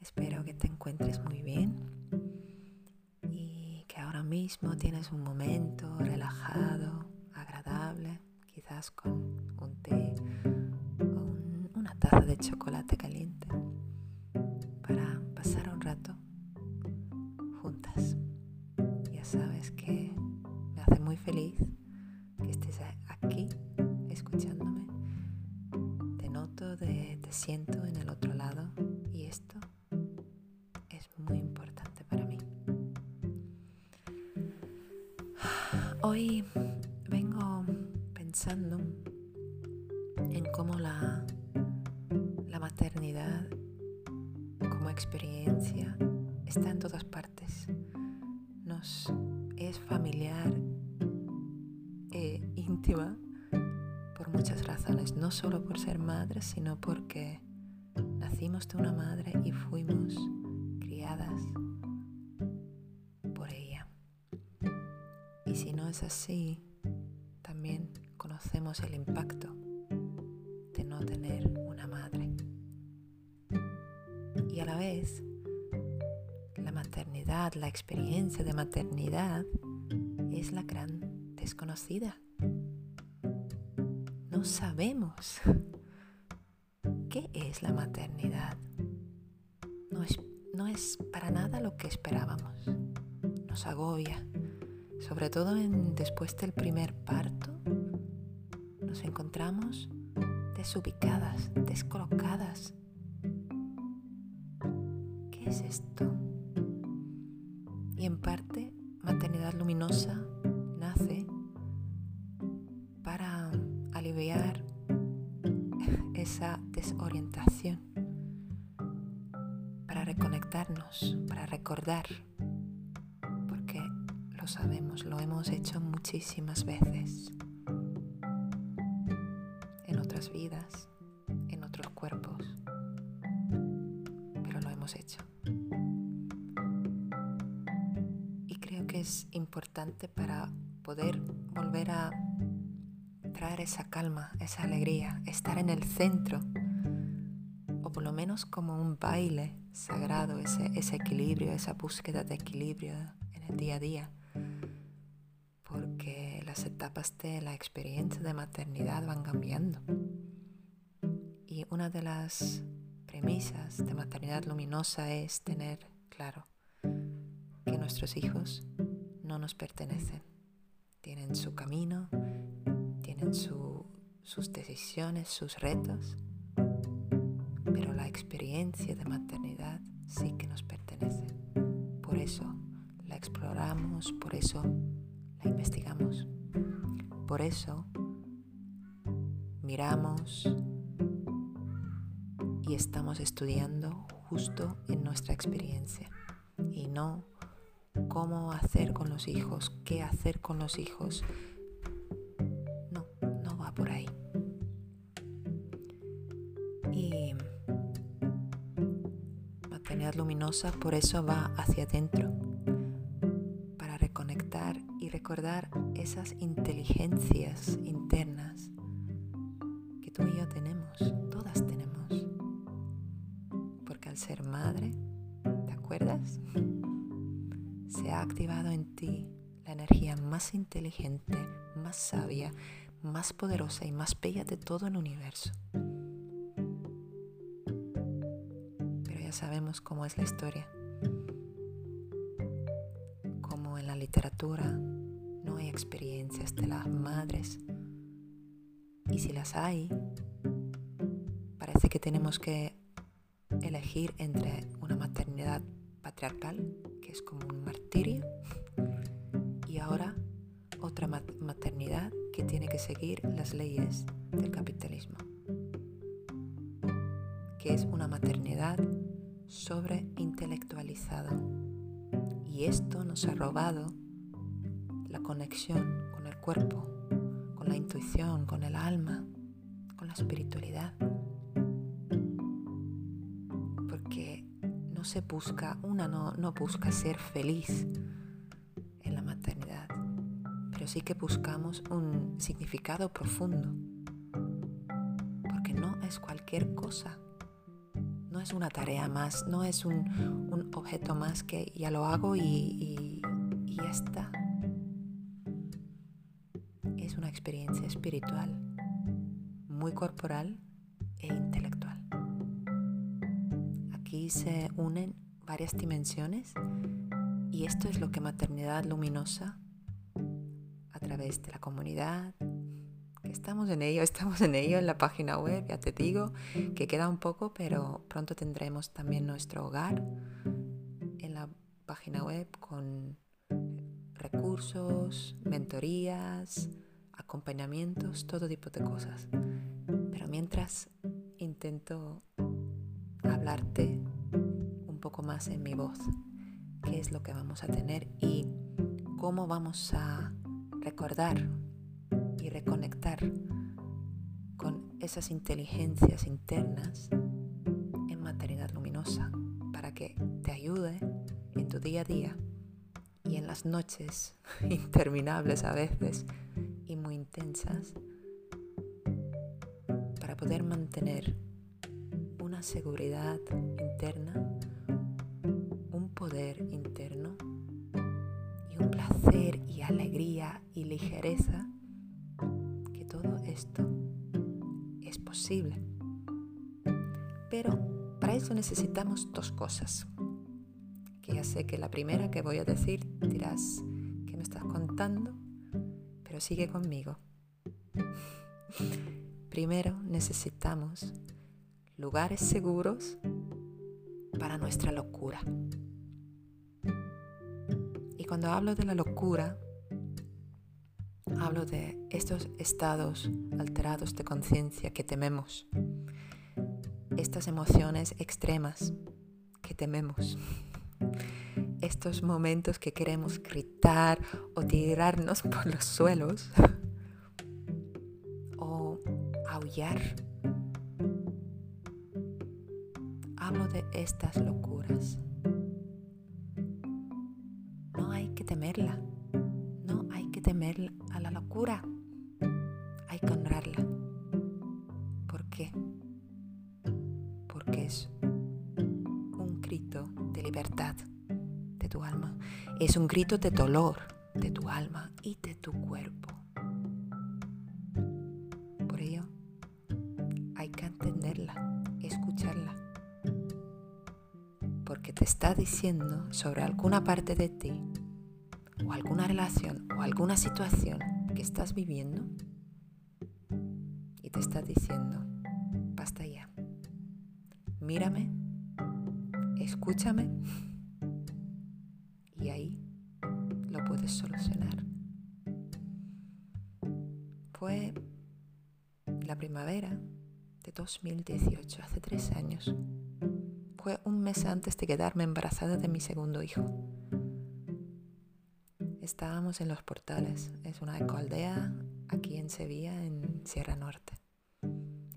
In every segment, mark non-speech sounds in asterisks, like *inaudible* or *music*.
Espero que te encuentres muy bien y que ahora mismo tienes un momento relajado, agradable, quizás con un té o una taza de chocolate caliente Hoy vengo pensando en cómo la, la maternidad como experiencia está en todas partes. Nos es familiar e íntima por muchas razones, no solo por ser madres, sino porque nacimos de una madre y fuimos criadas así, también conocemos el impacto de no tener una madre. Y a la vez, la maternidad, la experiencia de maternidad es la gran desconocida no sabemos qué es la maternidad. No es, no es para nada lo que esperábamos. Nos agobia, sobre todo después del primer parto. Nos encontramos desubicadas, descolocadas. ¿Qué es esto? Y en parte, maternidad luminosa nace aliviar esa desorientación, para reconectarnos, para recordar, sabemos, lo hemos hecho muchísimas veces, en otras vidas, en otros cuerpos, pero lo hemos hecho. Y creo que es importante para poder volver a traer esa calma, esa alegría, estar en el centro, o por lo menos como un baile sagrado, ese, ese equilibrio, esa búsqueda de equilibrio en el día a día, porque las etapas de la experiencia de maternidad van cambiando. Y una de las premisas de maternidad luminosa es tener claro que nuestros hijos no nos pertenecen, tienen su camino, tienen sus decisiones, sus retos, pero la experiencia de maternidad sí que nos pertenece. Por eso la exploramos, por eso la investigamos, por eso miramos y estamos estudiando justo en nuestra experiencia. Y no cómo hacer con los hijos, qué hacer con los hijos, por ahí. Y maternidad luminosa por eso va hacia adentro, recordar esas inteligencias internas que tú y yo tenemos, todas tenemos. Porque al ser madre, ¿te acuerdas? *laughs* Se ha activado en ti la energía más inteligente, más sabia, más poderosa y más bella de todo el universo. Pero ya sabemos cómo es la historia. Como en la literatura hay experiencias de las madres. Y si las hay, parece que tenemos que elegir entre una maternidad patriarcal, que es como un martirio, y ahora otra maternidad que tiene que seguir las leyes del capitalismo, que es una maternidad sobreintelectualizada. Y esto nos ha robado conexión con el cuerpo, con la intuición, con el alma, con la espiritualidad. Porque no se busca, una no, no busca ser feliz pero sí que buscamos un significado profundo, porque no es cualquier cosa no es una tarea más, no es un, objeto más que ya lo hago y, y, y ya está. Espiritual, muy corporal e intelectual. Aquí se unen varias dimensiones y esto es lo que Maternidad Luminosa, a través de la comunidad, estamos en ello, *laughs* estamos en ello en la página web, ya te digo que queda un poco, pero pronto tendremos también nuestro hogar en la página web con recursos, mentorías, acompañamientos, todo tipo de cosas. Pero mientras intento hablarte un poco más en mi voz, qué es lo que vamos a tener y cómo vamos a recordar y reconectar con esas inteligencias internas en maternidad luminosa para que te ayude en tu día a día y en las noches *laughs* interminables a veces y muy intensas para poder mantener una seguridad interna, un poder interno y un placer y alegría y ligereza esto es posible. Pero para eso necesitamos dos cosas. Que ya sé que la primera que voy a decir dirás que me estás contando, pero sigue conmigo. Primero necesitamos lugares seguros para nuestra locura. Y cuando hablo de la locura, hablo de estos estados alterados de conciencia que tememos, estas emociones extremas que tememos, estos momentos que queremos gritar o tirarnos *laughs* por los suelos o aullar. Hablo de estas locuras. No hay que temerla temer a la locura, hay que honrarla. ¿Por qué? Porque es un grito de libertad tu alma, es un grito de dolor de tu alma y de tu cuerpo. Por ello, hay que entenderla, escucharla, porque te está diciendo sobre alguna parte de ti o alguna relación o alguna situación que estás viviendo y te está diciendo, basta ya, mírame, escúchame Fue la primavera de 2018, hace tres años. Fue un mes antes de quedarme embarazada de mi segundo hijo. Estábamos en Los Portales, es una ecoaldea aquí en Sevilla, en Sierra Norte.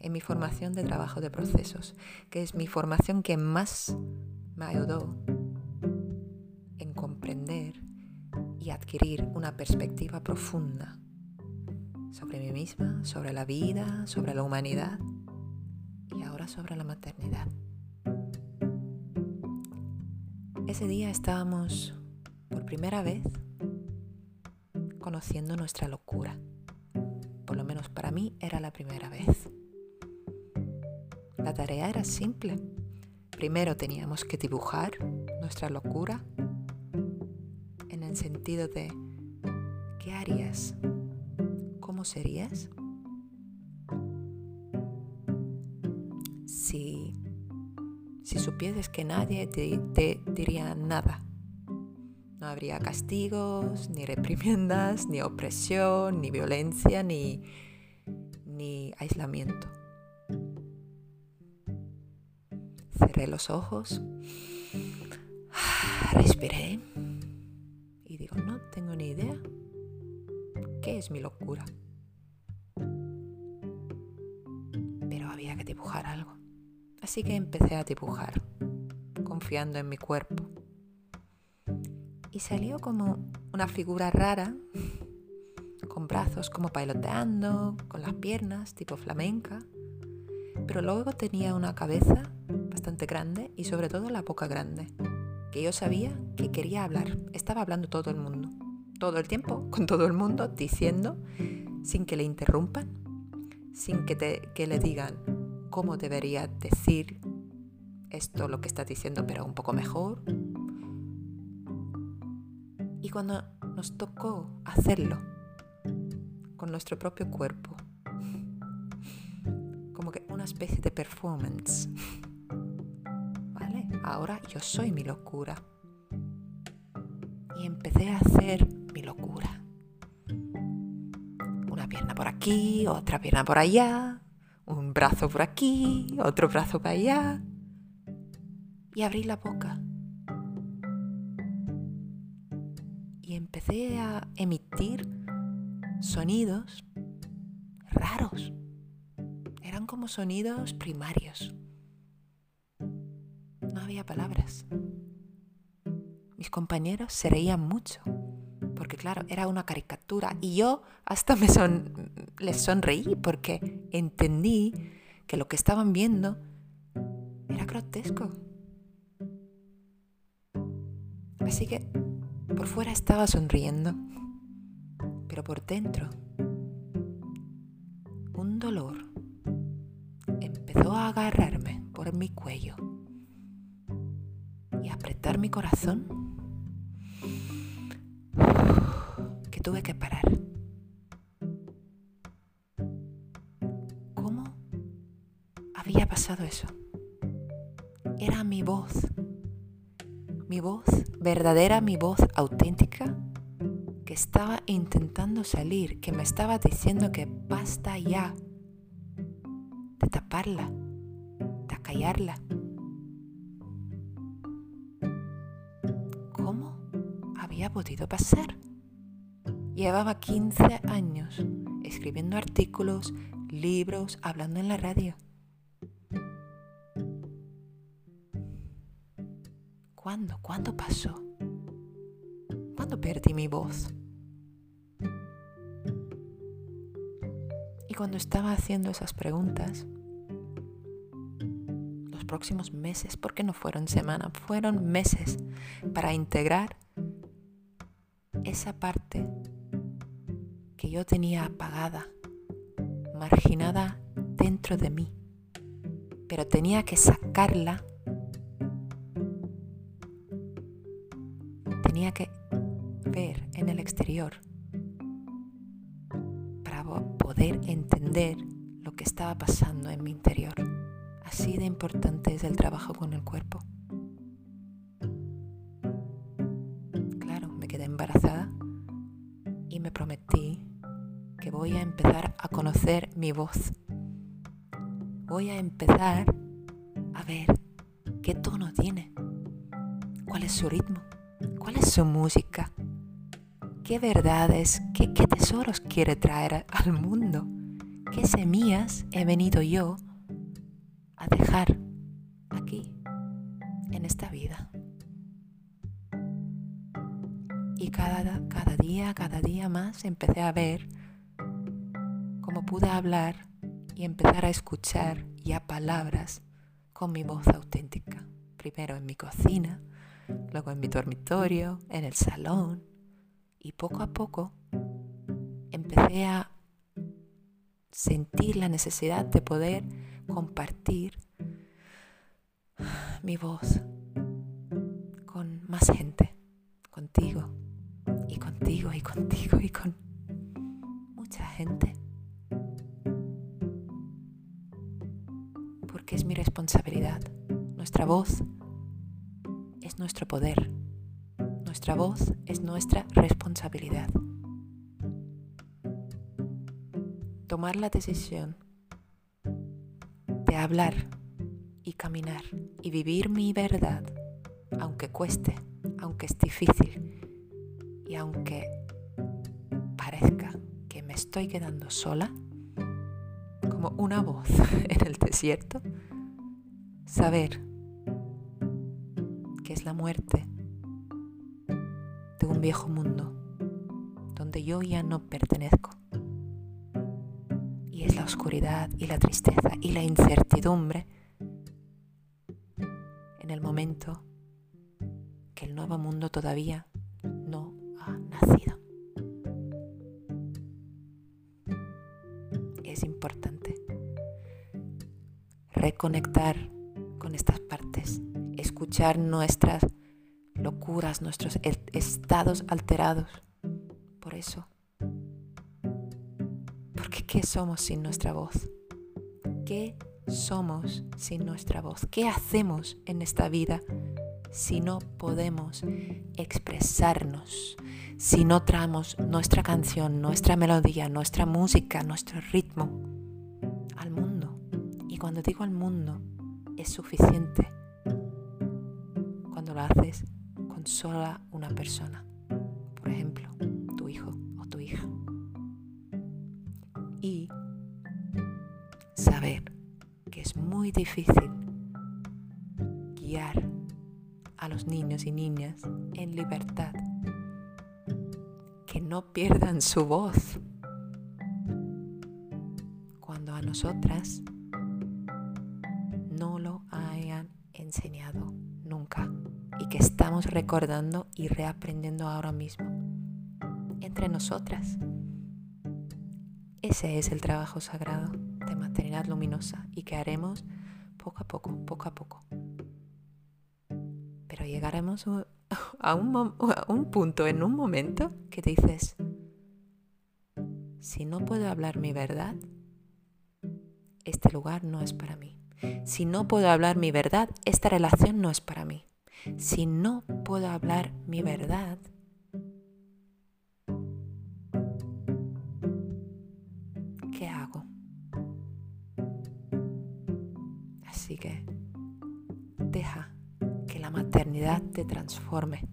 En mi formación de trabajo de procesos, que es mi formación que más me ayudó en comprender y adquirir una perspectiva profunda sobre mí misma, sobre la vida, sobre la humanidad y ahora sobre la maternidad. Ese día estábamos por primera vez conociendo nuestra locura. Por lo menos para mí era la primera vez. La tarea era simple. Primero teníamos que dibujar nuestra locura en el sentido de ¿qué harías? ¿Cómo serías? Si, si supieses que nadie te, te diría nada no habría castigos, ni reprimiendas, ni opresión, ni violencia, ni, ni aislamiento. Cerré los ojos, *sighs* respiré y digo, no tengo ni idea. ¿Qué es mi locura? Pero había que dibujar algo. Así que empecé a dibujar, confiando en mi cuerpo y salió como una figura rara, con brazos como bailoteando, con las piernas tipo flamenca, Pero luego tenía una cabeza bastante grande y sobre todo la boca grande, que yo sabía que quería hablar. Estaba hablando todo el mundo, todo el tiempo, *laughs* con todo el mundo, diciendo, sin que le interrumpan, sin que, te, que le digan cómo debería decir esto, lo que está diciendo, pero un poco mejor. Y cuando nos tocó hacerlo con nuestro propio cuerpo, como que una especie de performance, ¿vale? Ahora yo soy mi locura. Y empecé a hacer otra pierna por allá, un brazo por aquí, otro brazo para allá. Y abrí la boca. Y empecé a emitir sonidos raros. Eran como sonidos primarios. No había palabras. Mis compañeros se reían mucho, porque claro, era una caricatura y yo hasta me son, les sonreí porque entendí que lo que estaban viendo era grotesco. Así que por fuera estaba sonriendo, pero por dentro un dolor empezó a agarrarme por mi cuello y apretar mi corazón que tuve que parar. Pasado eso? Era mi voz mi voz verdadera, mi voz auténtica, que estaba intentando salir, que me estaba diciendo que basta ya de taparla, de callarla. ¿Cómo había podido pasar? Llevaba 15 años escribiendo artículos, libros, hablando en la radio. ¿Cuándo? ¿Cuándo pasó? ¿Cuándo perdí mi voz? Y cuando estaba haciendo esas preguntas, los próximos meses, porque no fueron semanas, fueron meses para integrar esa parte que yo tenía apagada, marginada dentro de mí, pero tenía que sacarla para poder entender lo que estaba pasando en mi interior. Así de importante es el trabajo con el cuerpo. Claro, me quedé embarazada y me prometí que voy a empezar a conocer mi voz. Voy a empezar a ver qué tono tiene, cuál es su ritmo ¿Cuál es su música? ¿Qué verdades, qué, tesoros quiere traer al mundo? ¿Qué semillas he venido yo a dejar aquí, en esta vida? Y cada, cada día, cada día más empecé a ver cómo pude hablar y empezar a escuchar ya palabras con mi voz auténtica. Primero en mi cocina, luego en mi dormitorio, en el salón, y poco a poco empecé a sentir la necesidad de poder compartir mi voz con más gente, contigo y contigo y contigo y con mucha gente. Porque es mi responsabilidad. Nuestra voz es nuestro poder. Nuestra voz es nuestra responsabilidad. Tomar la decisión de hablar y caminar y vivir mi verdad, aunque cueste, aunque es difícil y aunque parezca que me estoy quedando sola, como una voz *laughs* en el desierto, saber es la muerte de un viejo mundo donde yo ya no pertenezco. Y es la oscuridad y la tristeza y la incertidumbre en el momento que el nuevo mundo todavía no ha nacido. Es importante reconectar con estas partes, escuchar nuestras locuras, nuestros estados alterados. Por eso, porque ¿qué somos sin nuestra voz? ¿Qué somos sin nuestra voz? ¿Qué hacemos en esta vida si no podemos expresarnos? Si no traemos nuestra canción, nuestra melodía, nuestra música, nuestro ritmo al mundo. Y cuando digo al mundo, es suficiente cuando lo haces sola una persona. Por ejemplo, tu hijo o tu hija. Y saber que es muy difícil guiar a los niños y niñas en libertad. Que no pierdan su voz. Cuando a nosotras recordando y reaprendiendo ahora mismo entre nosotras. Ese es el trabajo sagrado de maternidad luminosa y que haremos poco a poco, poco a poco. Pero llegaremos a un, a un punto, en un momento, que dices, si no puedo hablar mi verdad, este lugar no es para mí. Si no puedo hablar mi verdad, esta relación no es para mí. Si no puedo hablar mi verdad, ¿qué hago? Así que deja que la maternidad te transforme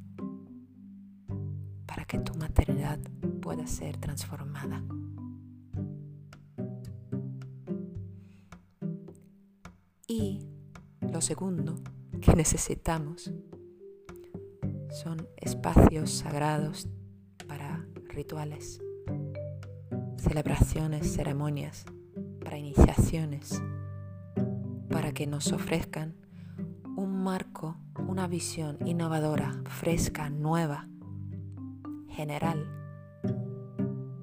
para que tu maternidad pueda ser transformada. Y lo segundo que necesitamos son espacios sagrados para rituales, celebraciones, ceremonias, para iniciaciones, para que nos ofrezcan un marco, una visión innovadora, fresca, nueva, general,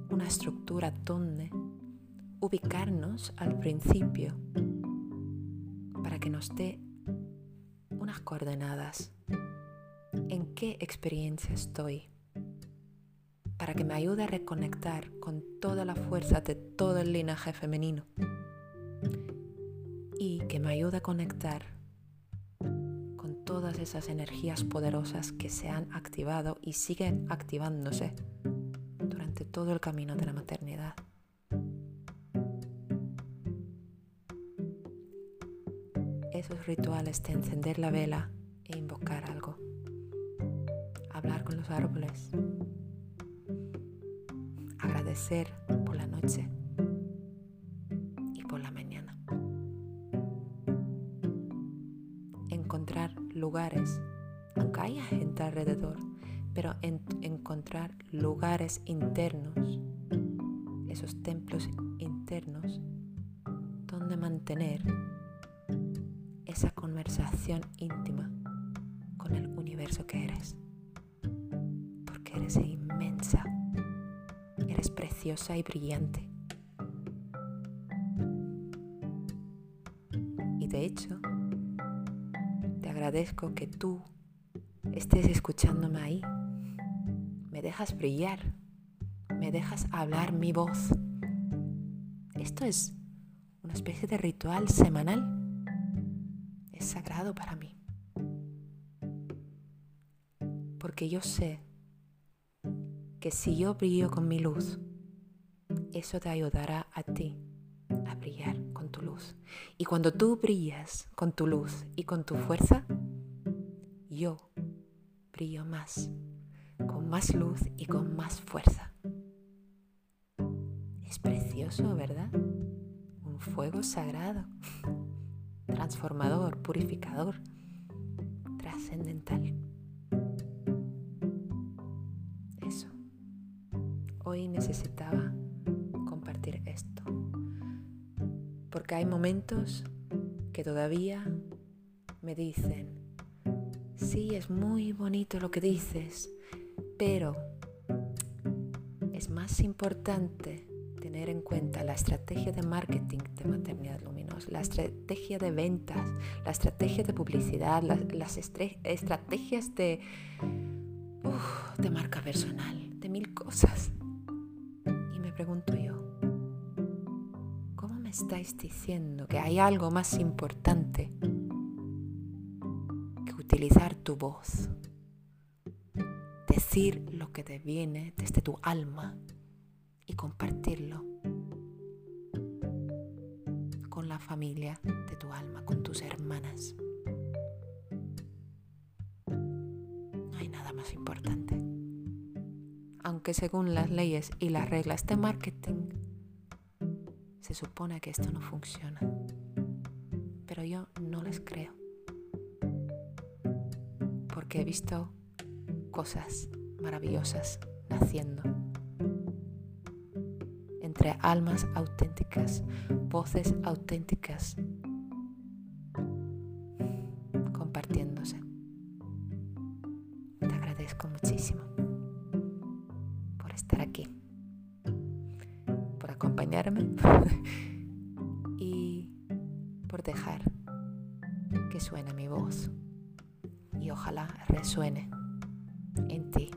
una estructura donde ubicarnos al principio para que nos dé coordenadas. ¿En qué experiencia estoy? Para que me ayude a reconectar con toda la fuerza de todo el linaje femenino. Y que me ayude a conectar con todas esas energías poderosas que se han activado y siguen activándose durante todo el camino de la maternidad. Esos rituales de encender la vela e invocar algo. Hablar con los árboles. Agradecer por la noche y por la mañana. Encontrar lugares, aunque haya gente alrededor, pero encontrar lugares internos, esos templos internos, donde mantener esa conversación íntima con el universo que eres. Porque eres inmensa, eres preciosa y brillante. Y de hecho, te agradezco que tú estés escuchándome ahí. Me dejas brillar, me dejas hablar mi voz. Esto es una especie de ritual semanal es sagrado para mí. Porque yo sé que si yo brillo con mi luz, eso te ayudará a ti a brillar con tu luz. Y cuando tú brillas con tu luz y con tu fuerza, yo brillo más, con más luz y con más fuerza. Es precioso, ¿verdad? Un fuego sagrado *laughs* transformador, purificador, trascendental. Eso. Hoy necesitaba compartir esto. Porque hay momentos que todavía me dicen, sí, es muy bonito lo que dices, pero es más importante tener en cuenta la estrategia de marketing de maternidad luminosa, la estrategia de ventas, la estrategia de publicidad, las, estrategias de, de marca personal, de mil cosas. Y me pregunto yo, ¿cómo me estáis diciendo que hay algo más importante que utilizar tu voz? decir lo que te viene desde tu alma compartirlo con la familia de tu alma, con tus hermanas. No hay nada más importante. Aunque según las leyes y las reglas de marketing, se supone que esto no funciona. Pero yo no les creo. Porque he visto cosas maravillosas naciendo. Almas auténticas, voces auténticas, compartiéndose. Te agradezco muchísimo por estar aquí, por acompañarme *laughs* y por dejar que suene mi voz y ojalá resuene en ti